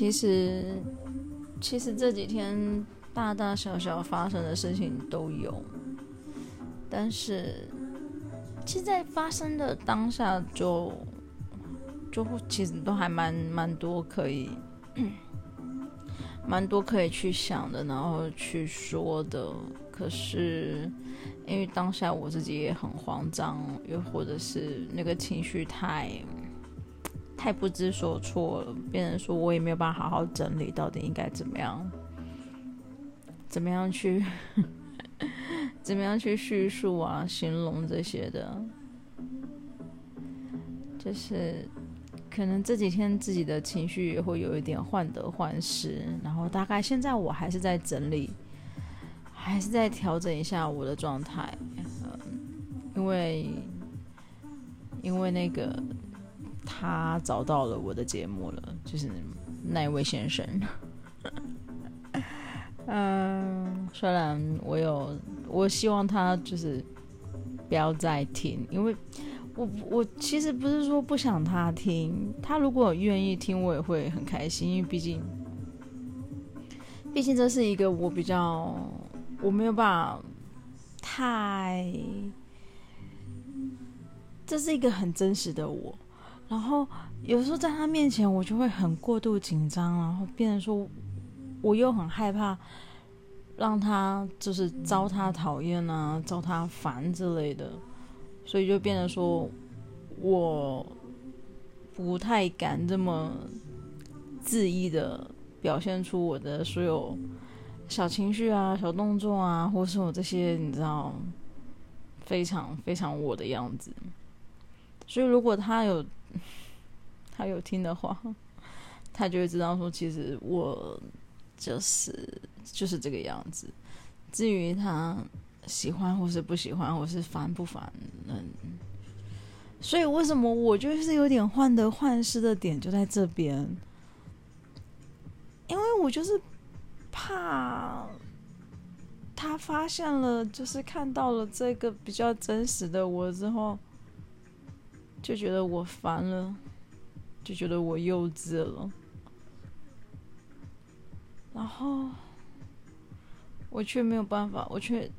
其实，其实这几天大大小小发生的事情都有，但是，其实，在发生的当下就，就就其实都还蛮蛮多可以，蛮多可以去想的，然后去说的。可是，因为当下我自己也很慌张，又或者是那个情绪太。太不知所措了，变成说我也没有办法好好整理，到底应该怎么样，怎么样去，怎么样去叙述啊，形容这些的，就是可能这几天自己的情绪也会有一点患得患失，然后大概现在我还是在整理，还是在调整一下我的状态，嗯，因为因为那个。他找到了我的节目了，就是那一位先生。嗯，虽然我有，我希望他就是不要再听，因为我我其实不是说不想他听，他如果愿意听，我也会很开心，因为毕竟，毕竟这是一个我比较我没有办法太，这是一个很真实的我。然后有时候在他面前，我就会很过度紧张，然后变成说，我又很害怕让他就是遭他讨厌啊，遭他烦之类的，所以就变成说，我不太敢这么恣意的表现出我的所有小情绪啊、小动作啊，或是我这些你知道非常非常我的样子。所以如果他有。他有听的话，他就会知道说，其实我就是就是这个样子。至于他喜欢或是不喜欢，或是烦不烦，嗯，所以为什么我就是有点患得患失的点就在这边？因为我就是怕他发现了，就是看到了这个比较真实的我之后。就觉得我烦了，就觉得我幼稚了，然后我却没有办法，我却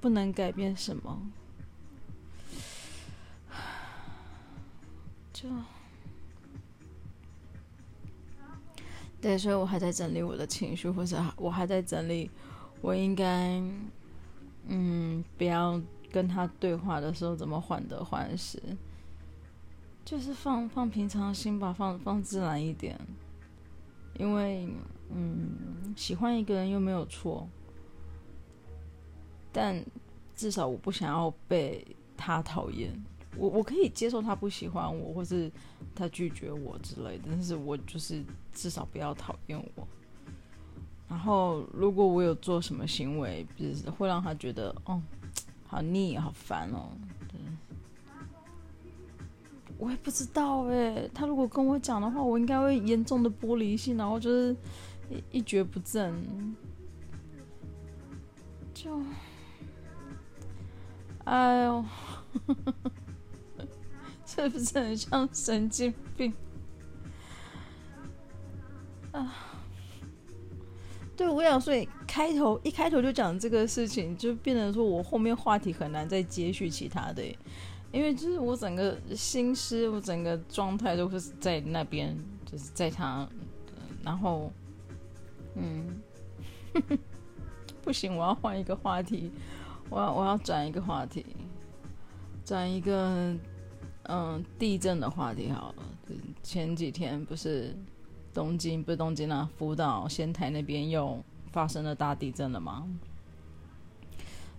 不能改变什么，就对，所以我还在整理我的情绪，或者我还在整理，我应该嗯，不要跟他对话的时候怎么患得患失。就是放放平常心吧，放放自然一点。因为，嗯，喜欢一个人又没有错，但至少我不想要被他讨厌。我我可以接受他不喜欢我，或是他拒绝我之类的，但是我就是至少不要讨厌我。然后，如果我有做什么行为，就是会让他觉得，哦，好腻，好烦哦。我也不知道哎，他如果跟我讲的话，我应该会严重的玻璃心，然后就是一一蹶不振，就，哎呦，是不是很像神经病？啊，对，我想说，开头一开头就讲这个事情，就变成说我后面话题很难再接续其他的。因为就是我整个心思，我整个状态都是在那边，就是在他，然后，嗯，不行，我要换一个话题，我要我要转一个话题，转一个嗯地震的话题好了。前几天不是东京，不是东京啊，福岛、仙台那边又发生了大地震了吗？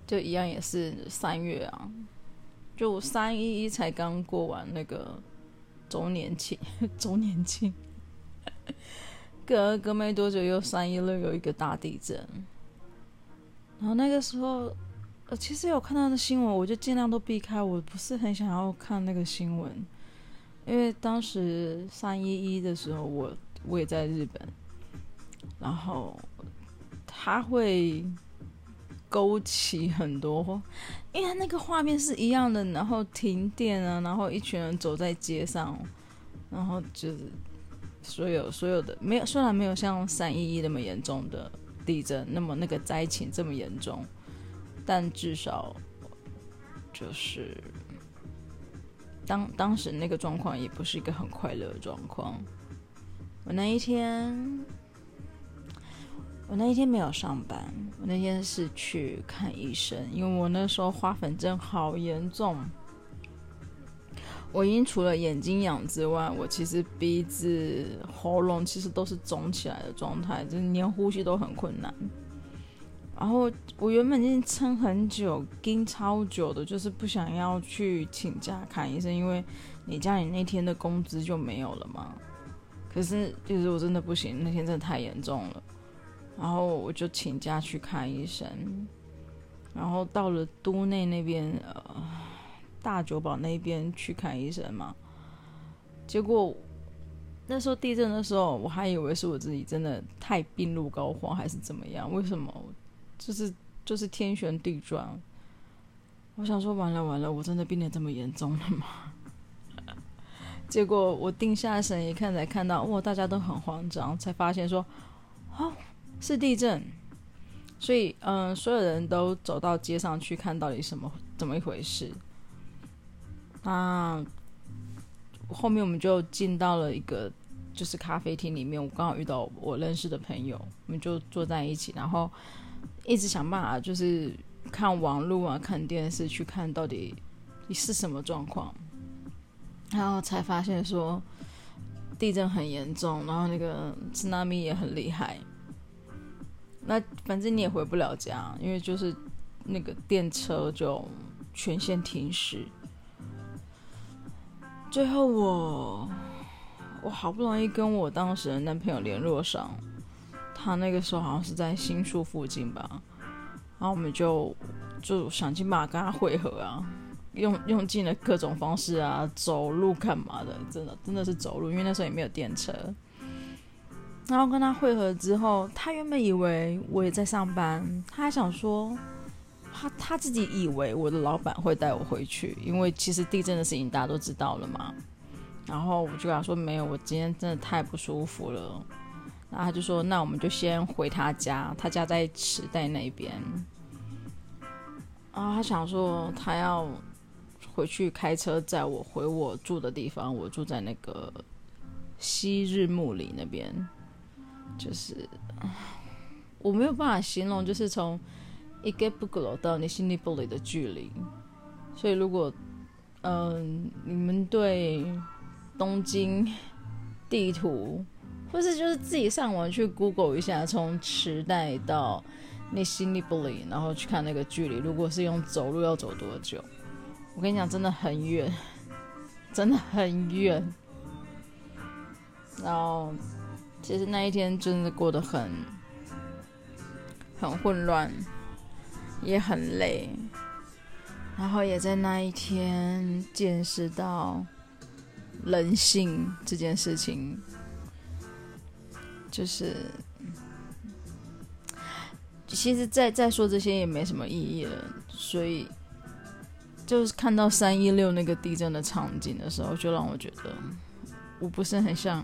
就一样也是三月啊。就三一一才刚过完那个周年庆，周年庆，隔隔没多久又三一六有一个大地震，然后那个时候，呃，其实有看到的新闻，我就尽量都避开，我不是很想要看那个新闻，因为当时三一一的时候，我我也在日本，然后他会。勾起很多，因为他那个画面是一样的，然后停电啊，然后一群人走在街上，然后就是所有所有的没有，虽然没有像三一一那么严重的地震，那么那个灾情这么严重，但至少就是当当时那个状况也不是一个很快乐的状况。我那一天，我那一天没有上班，我那天是去看医生，因为我那时候花粉症好严重。我已经除了眼睛痒之外，我其实鼻子、喉咙其实都是肿起来的状态，就是连呼吸都很困难。然后我原本已经撑很久，盯超久的，就是不想要去请假看医生，因为你家里那天的工资就没有了嘛。可是就是我真的不行，那天真的太严重了，然后我就请假去看医生。然后到了都内那边，呃。大久保那边去看医生嘛，结果那时候地震的时候，我还以为是我自己真的太病入膏肓还是怎么样？为什么？就是就是天旋地转。我想说完了完了，我真的病得这么严重了吗？结果我定下神一看，才看到哇，大家都很慌张，才发现说哦是地震，所以嗯，所有人都走到街上去看到底什么怎么一回事。那后面我们就进到了一个就是咖啡厅里面，我刚好遇到我认识的朋友，我们就坐在一起，然后一直想办法就是看网络啊，看电视去看到底是什么状况，然后才发现说地震很严重，然后那个 tsunami 也很厉害。那反正你也回不了家，因为就是那个电车就全线停驶。最后我我好不容易跟我当时的男朋友联络上，他那个时候好像是在新宿附近吧，然后我们就就想尽办法跟他会合啊，用用尽了各种方式啊，走路干嘛的，真的真的是走路，因为那时候也没有电车。然后跟他会合之后，他原本以为我也在上班，他还想说。他他自己以为我的老板会带我回去，因为其实地震的事情大家都知道了嘛。然后我就跟他说没有，我今天真的太不舒服了。然后他就说那我们就先回他家，他家在池袋那边。然后他想说他要回去开车载我回我住的地方，我住在那个昔日木里那边，就是我没有办法形容，就是从。池袋到你心里玻璃的距离，所以如果嗯、你们对东京地图，或是就是自己上网去 Google 一下，从池袋到你心里玻璃，然后去看那个距离，如果是用走路要走多久？我跟你讲，真的很远，真的很远。然后其实那一天真的过得很很混乱。也很累，然后也在那一天见识到人性这件事情，就是，其实再再说这些也没什么意义了。所以，就是看到三一六那个地震的场景的时候，就让我觉得我不是很像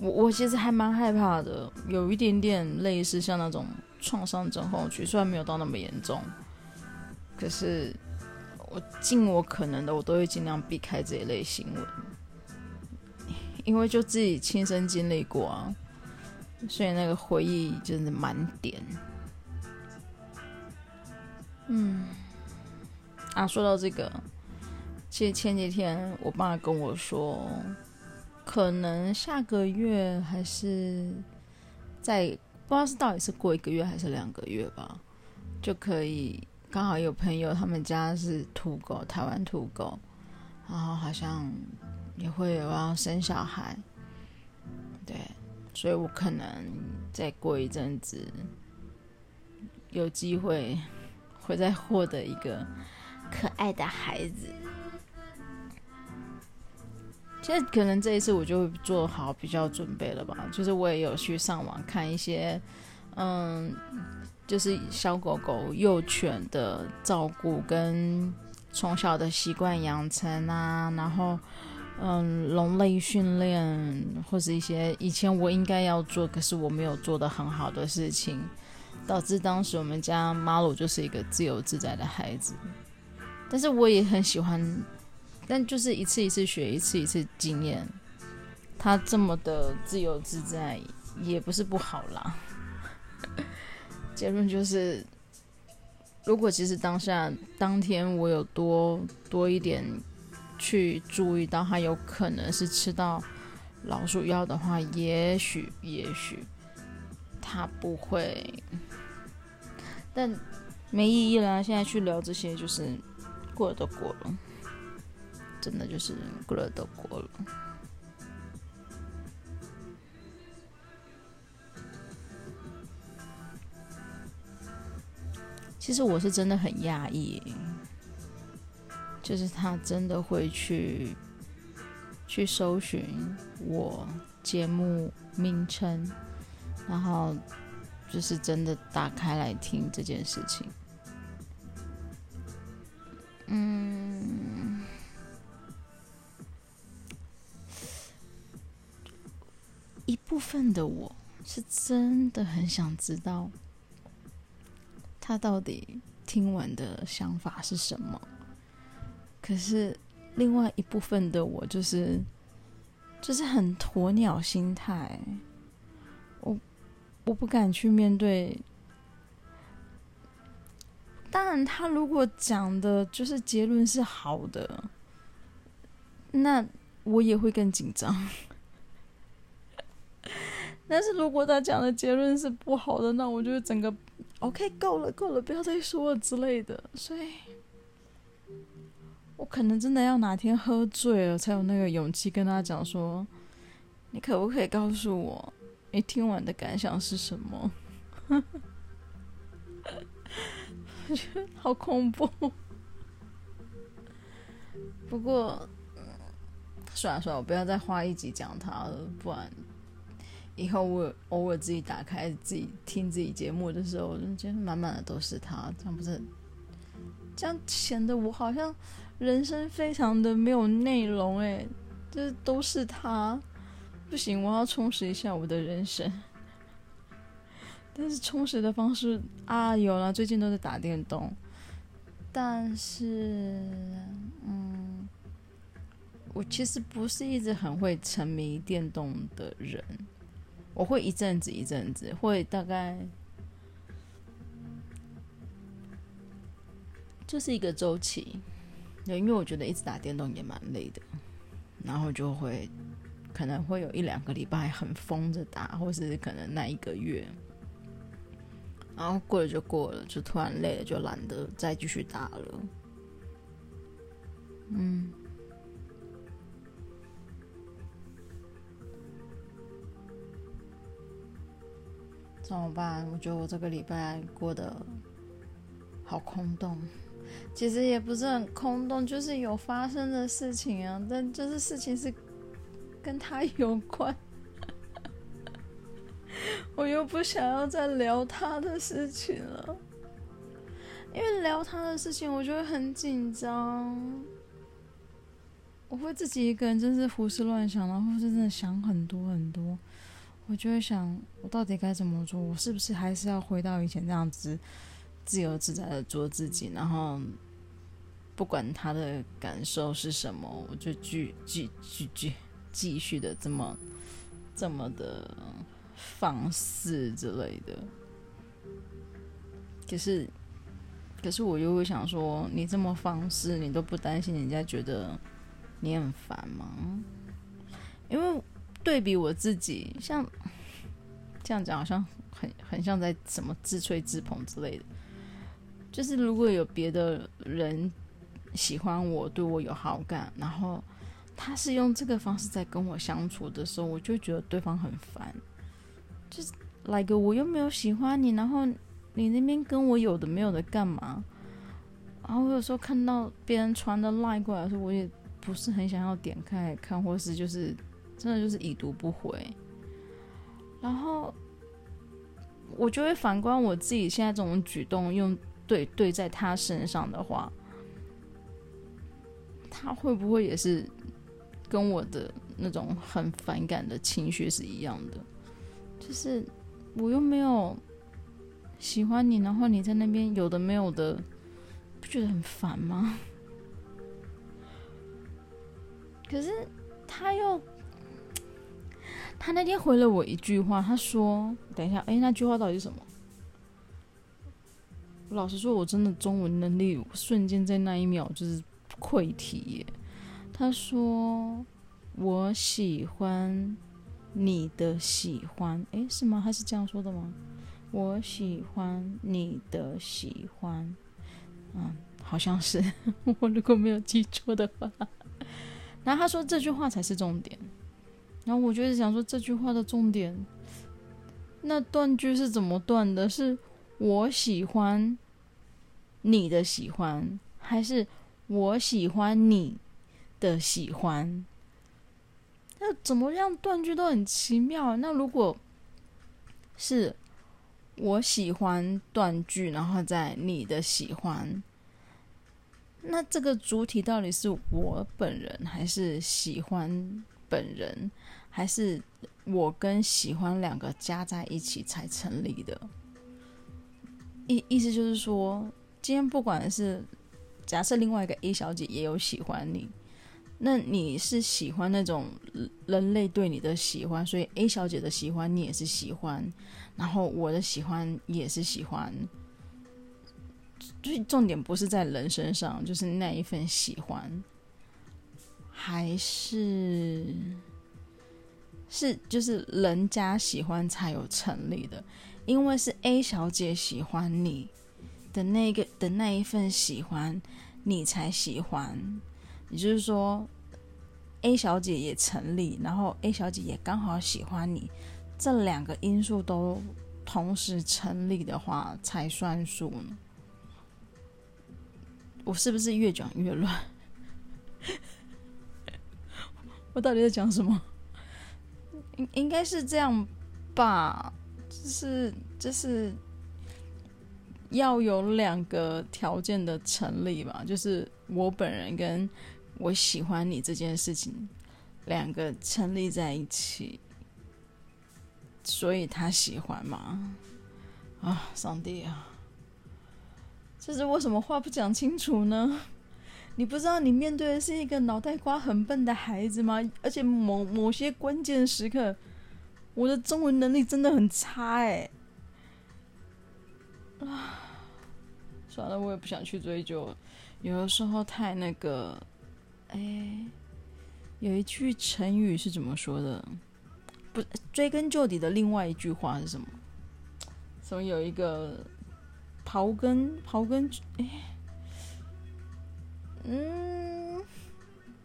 我，我其实还蛮害怕的，有一点点类似像那种。创伤症候群虽然没有到那么严重，可是我尽我可能的，我都会尽量避开这一类新闻，因为就自己亲身经历过啊，所以那个回忆真的满点。嗯，啊，说到这个，其实前几天我爸跟我说，可能下个月还是在。不知道是到底是过一个月还是两个月吧，就可以刚好有朋友他们家是土狗，台湾土狗，然后好像也会有要生小孩，对，所以我可能再过一阵子有机会会再获得一个可爱的孩子。其实可能这一次我就做好比较准备了吧，就是我也有去上网看一些，嗯，就是小狗狗、幼犬的照顾跟从小的习惯养成啊，然后嗯，龙类训练，或是一些以前我应该要做，可是我没有做得很好的事情，导致当时我们家马鲁就是一个自由自在的孩子。但是我也很喜欢，但就是一次一次学，一次一次经验，他这么的自由自在，也不是不好啦。结论就是，如果其实当下当天我有多多一点。去注意到他有可能是吃到老鼠药的话，也许也许他不会，但没意义啦。现在去聊这些，就是过了都过了，真的就是过了都过了。其实我是真的很讶异。就是他真的会去去搜寻我节目名称，然后就是真的打开来听这件事情。分的我是真的很想知道他到底听完的想法是什么。可是，另外一部分的我就是，就是很鸵鸟心态。我我不敢去面对。当然，他如果讲的就是结论是好的，那我也会更紧张。但是如果他讲的结论是不好的，那我就整个 OK 够了，够了，不要再说了之类的。所以。我可能真的要哪天喝醉了，才有那个勇气跟他讲说：“你可不可以告诉我，你听完的感想是什么？” 我觉得好恐怖。不过，算了算了，我不要再花一集讲他了，不然以后我偶尔自己打开自己听自己节目的时候，我就觉得满满的都是他，这样不是？这样显得我好像。人生非常的没有内容，哎，这都是他，不行，我要充实一下我的人生。但是充实的方式啊，有了，最近都在打电动，但是，嗯，我其实不是一直很会沉迷电动的人，我会一阵子一阵子，会大概就是一个周期。对，因为我觉得一直打电动也蛮累的，然后就会可能会有一两个礼拜很疯着打，或是可能那一个月，然后过了就过了，就突然累了，就懒得再继续打了。嗯，怎么办？我觉得我这个礼拜过得好空洞。其实也不是很空洞，就是有发生的事情啊，但就是事情是跟他有关，我又不想要再聊他的事情了，因为聊他的事情，我就会很紧张，我会自己一个人真是胡思乱想，然后真的想很多很多，我就会想，我到底该怎么做？我是不是还是要回到以前那样子？自由自在的做自己，然后不管他的感受是什么，我就继继继继继续的这么这么的放肆之类的。可是，可是我又会想说，你这么放肆，你都不担心人家觉得你很烦吗？因为对比我自己，像这样讲，好像很很像在什么自吹自捧之类的。就是如果有别的人喜欢我，对我有好感，然后他是用这个方式在跟我相处的时候，我就觉得对方很烦。就是来个我又没有喜欢你，然后你那边跟我有的没有的干嘛？然后我有时候看到别人传的 LINE 过来的时候，我也不是很想要点开看，或是就是真的就是已读不回。然后我就会反观我自己现在这种举动用。对对，在他身上的话，他会不会也是跟我的那种很反感的情绪是一样的，就是我又没有喜欢你，然后你在那边有的没有的，不觉得很烦吗？可是他又，他那天回了我一句话，他说：“等一下，哎，那句话到底是什么？”老实说，我真的中文能力瞬间在那一秒就是溃堤耶。他说：“我喜欢你的喜欢，诶，是吗？他是这样说的吗？我喜欢你的喜欢，嗯，好像是，我如果没有记错的话。然后他说这句话才是重点，然后我就是想说这句话的重点，那断句是怎么断的？是？我喜欢你的喜欢，还是我喜欢你的喜欢？那怎么样断句都很奇妙。那如果是我喜欢断句，然后在你的喜欢，那这个主体到底是我本人，还是喜欢本人，还是我跟喜欢两个加在一起才成立的？意意思就是说，今天不管是假设另外一个 A 小姐也有喜欢你，那你是喜欢那种人类对你的喜欢，所以 A 小姐的喜欢你也是喜欢，然后我的喜欢也是喜欢，最重点不是在人身上，就是那一份喜欢，还是是就是人家喜欢才有成立的。因为是 A 小姐喜欢你的那个的那一份喜欢，你才喜欢。也就是说，A 小姐也成立，然后 A 小姐也刚好喜欢你，这两个因素都同时成立的话，才算数呢。我是不是越讲越乱？我到底在讲什么？应应该是这样吧。就是就是要有两个条件的成立吧，就是我本人跟我喜欢你这件事情两个成立在一起，所以他喜欢嘛？啊，上帝啊！这是为什么话不讲清楚呢？你不知道你面对的是一个脑袋瓜很笨的孩子吗？而且某某些关键时刻。我的中文能力真的很差哎！啊，算了，我也不想去追究。有的时候太那个，哎，有一句成语是怎么说的？不，追根究底的另外一句话是什么？什么有一个刨根刨根？哎，嗯，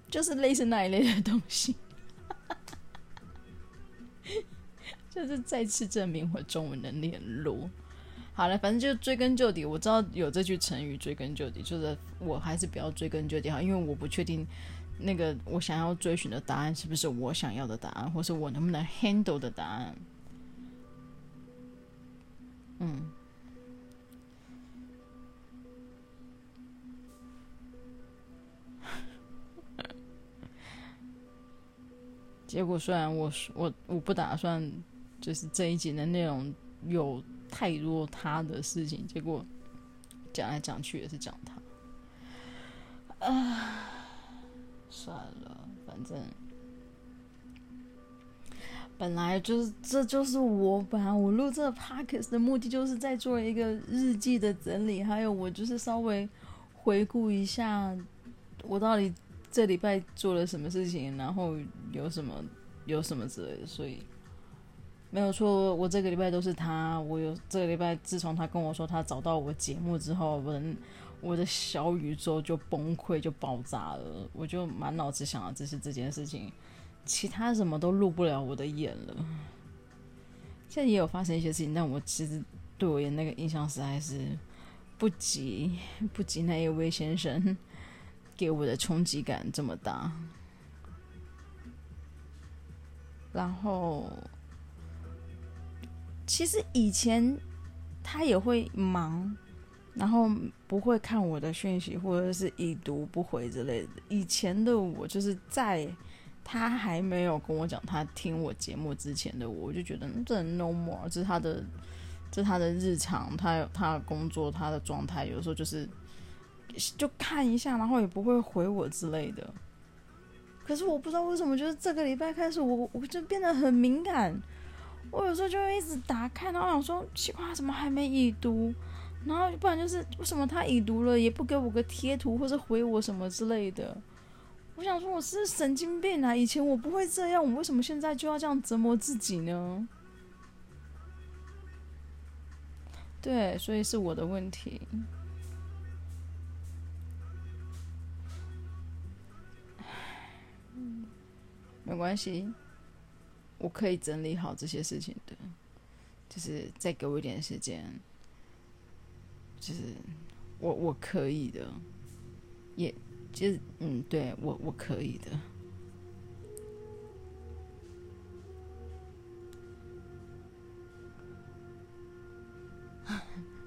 就是类似那一类的东西。就是再次证明我中文能力很弱。好了，反正就追根究底，我知道有这句成语“追根究底”，就是我还是不要追根究底好，因为我不确定那个我想要追寻的答案是不是我想要的答案，或是我能不能 handle 的答案。嗯。结果虽然我我我不打算。就是这一集的内容有太多他的事情，结果讲来讲去也是讲他。啊，算了，反正本来就是，这就是我本来我录这个 podcast 的目的，就是在做一个日记的整理，还有我就是稍微回顾一下我到底这礼拜做了什么事情，然后有什么有什么之类的，所以。没有错，我这个礼拜都是他。我有这个礼拜，自从他跟我说他找到我节目之后，我的我的小宇宙就崩溃，就爆炸了。我就满脑子想的只是这件事情，其他什么都入不了我的眼了。现在也有发生一些事情，但我其实对我的那个印象实在是不及不及那一位先生给我的冲击感这么大。然后。其实以前他也会忙，然后不会看我的讯息，或者是已读不回之类的。以前的我就是在他还没有跟我讲他听我节目之前的我，我就觉得这 no more，这是他的，这是他的日常，他有他的工作，他的状态，有时候就是就看一下，然后也不会回我之类的。可是我不知道为什么，就是这个礼拜开始我，我就变得很敏感。我有时候就会一直打开，然后想说奇怪，怎么还没已读？然后不然就是为什么他已读了也不给我个贴图或者回我什么之类的？我想说我是神经病啊！以前我不会这样，我为什么现在就要这样折磨自己呢？对，所以是我的问题。没关系，我可以整理好这些事情的，就是再给我一点时间，就是我我可以的，也就嗯，对，我我可以的，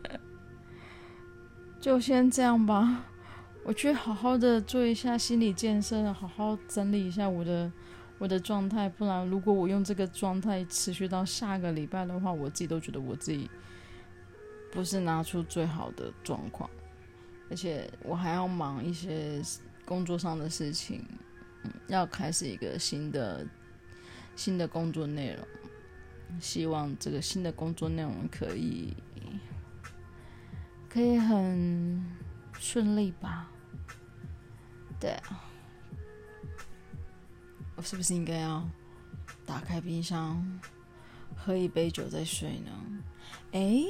就先这样吧，我去好好的做一下心理建设，好好整理一下我的。我的状态，不然如果我用这个状态持续到下个礼拜的话，我自己都觉得我自己不是拿出最好的状况，而且我还要忙一些工作上的事情，嗯，要开始一个新的新的工作内容，希望这个新的工作内容可以可以很顺利吧，对。我是不是应该要打开冰箱，喝一杯酒再睡呢？哎，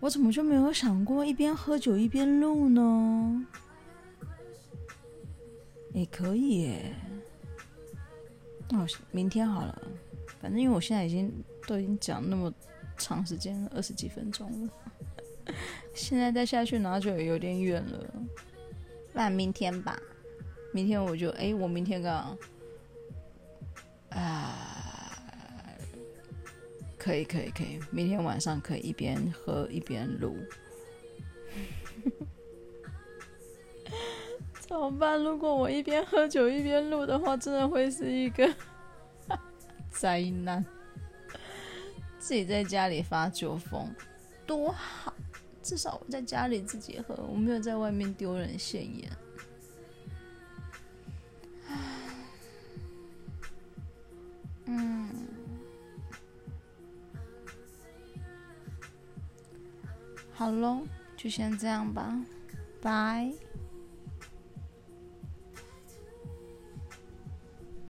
我怎么就没有想过一边喝酒一边录呢？也可以耶。那我明天好了，反正因为我现在已经都已经讲那么长时间，二十几分钟了，现在再下去拿酒也有点远了。那明天吧。明天我就哎，我明天刚啊，可以可以可以，明天晚上可以一边喝一边录。怎么办？如果我一边喝酒一边录的话，真的会是一个 灾难。自己在家里发酒疯，多好！至少我在家里自己喝，我没有在外面丢人现眼。好喽，就先这样吧，拜。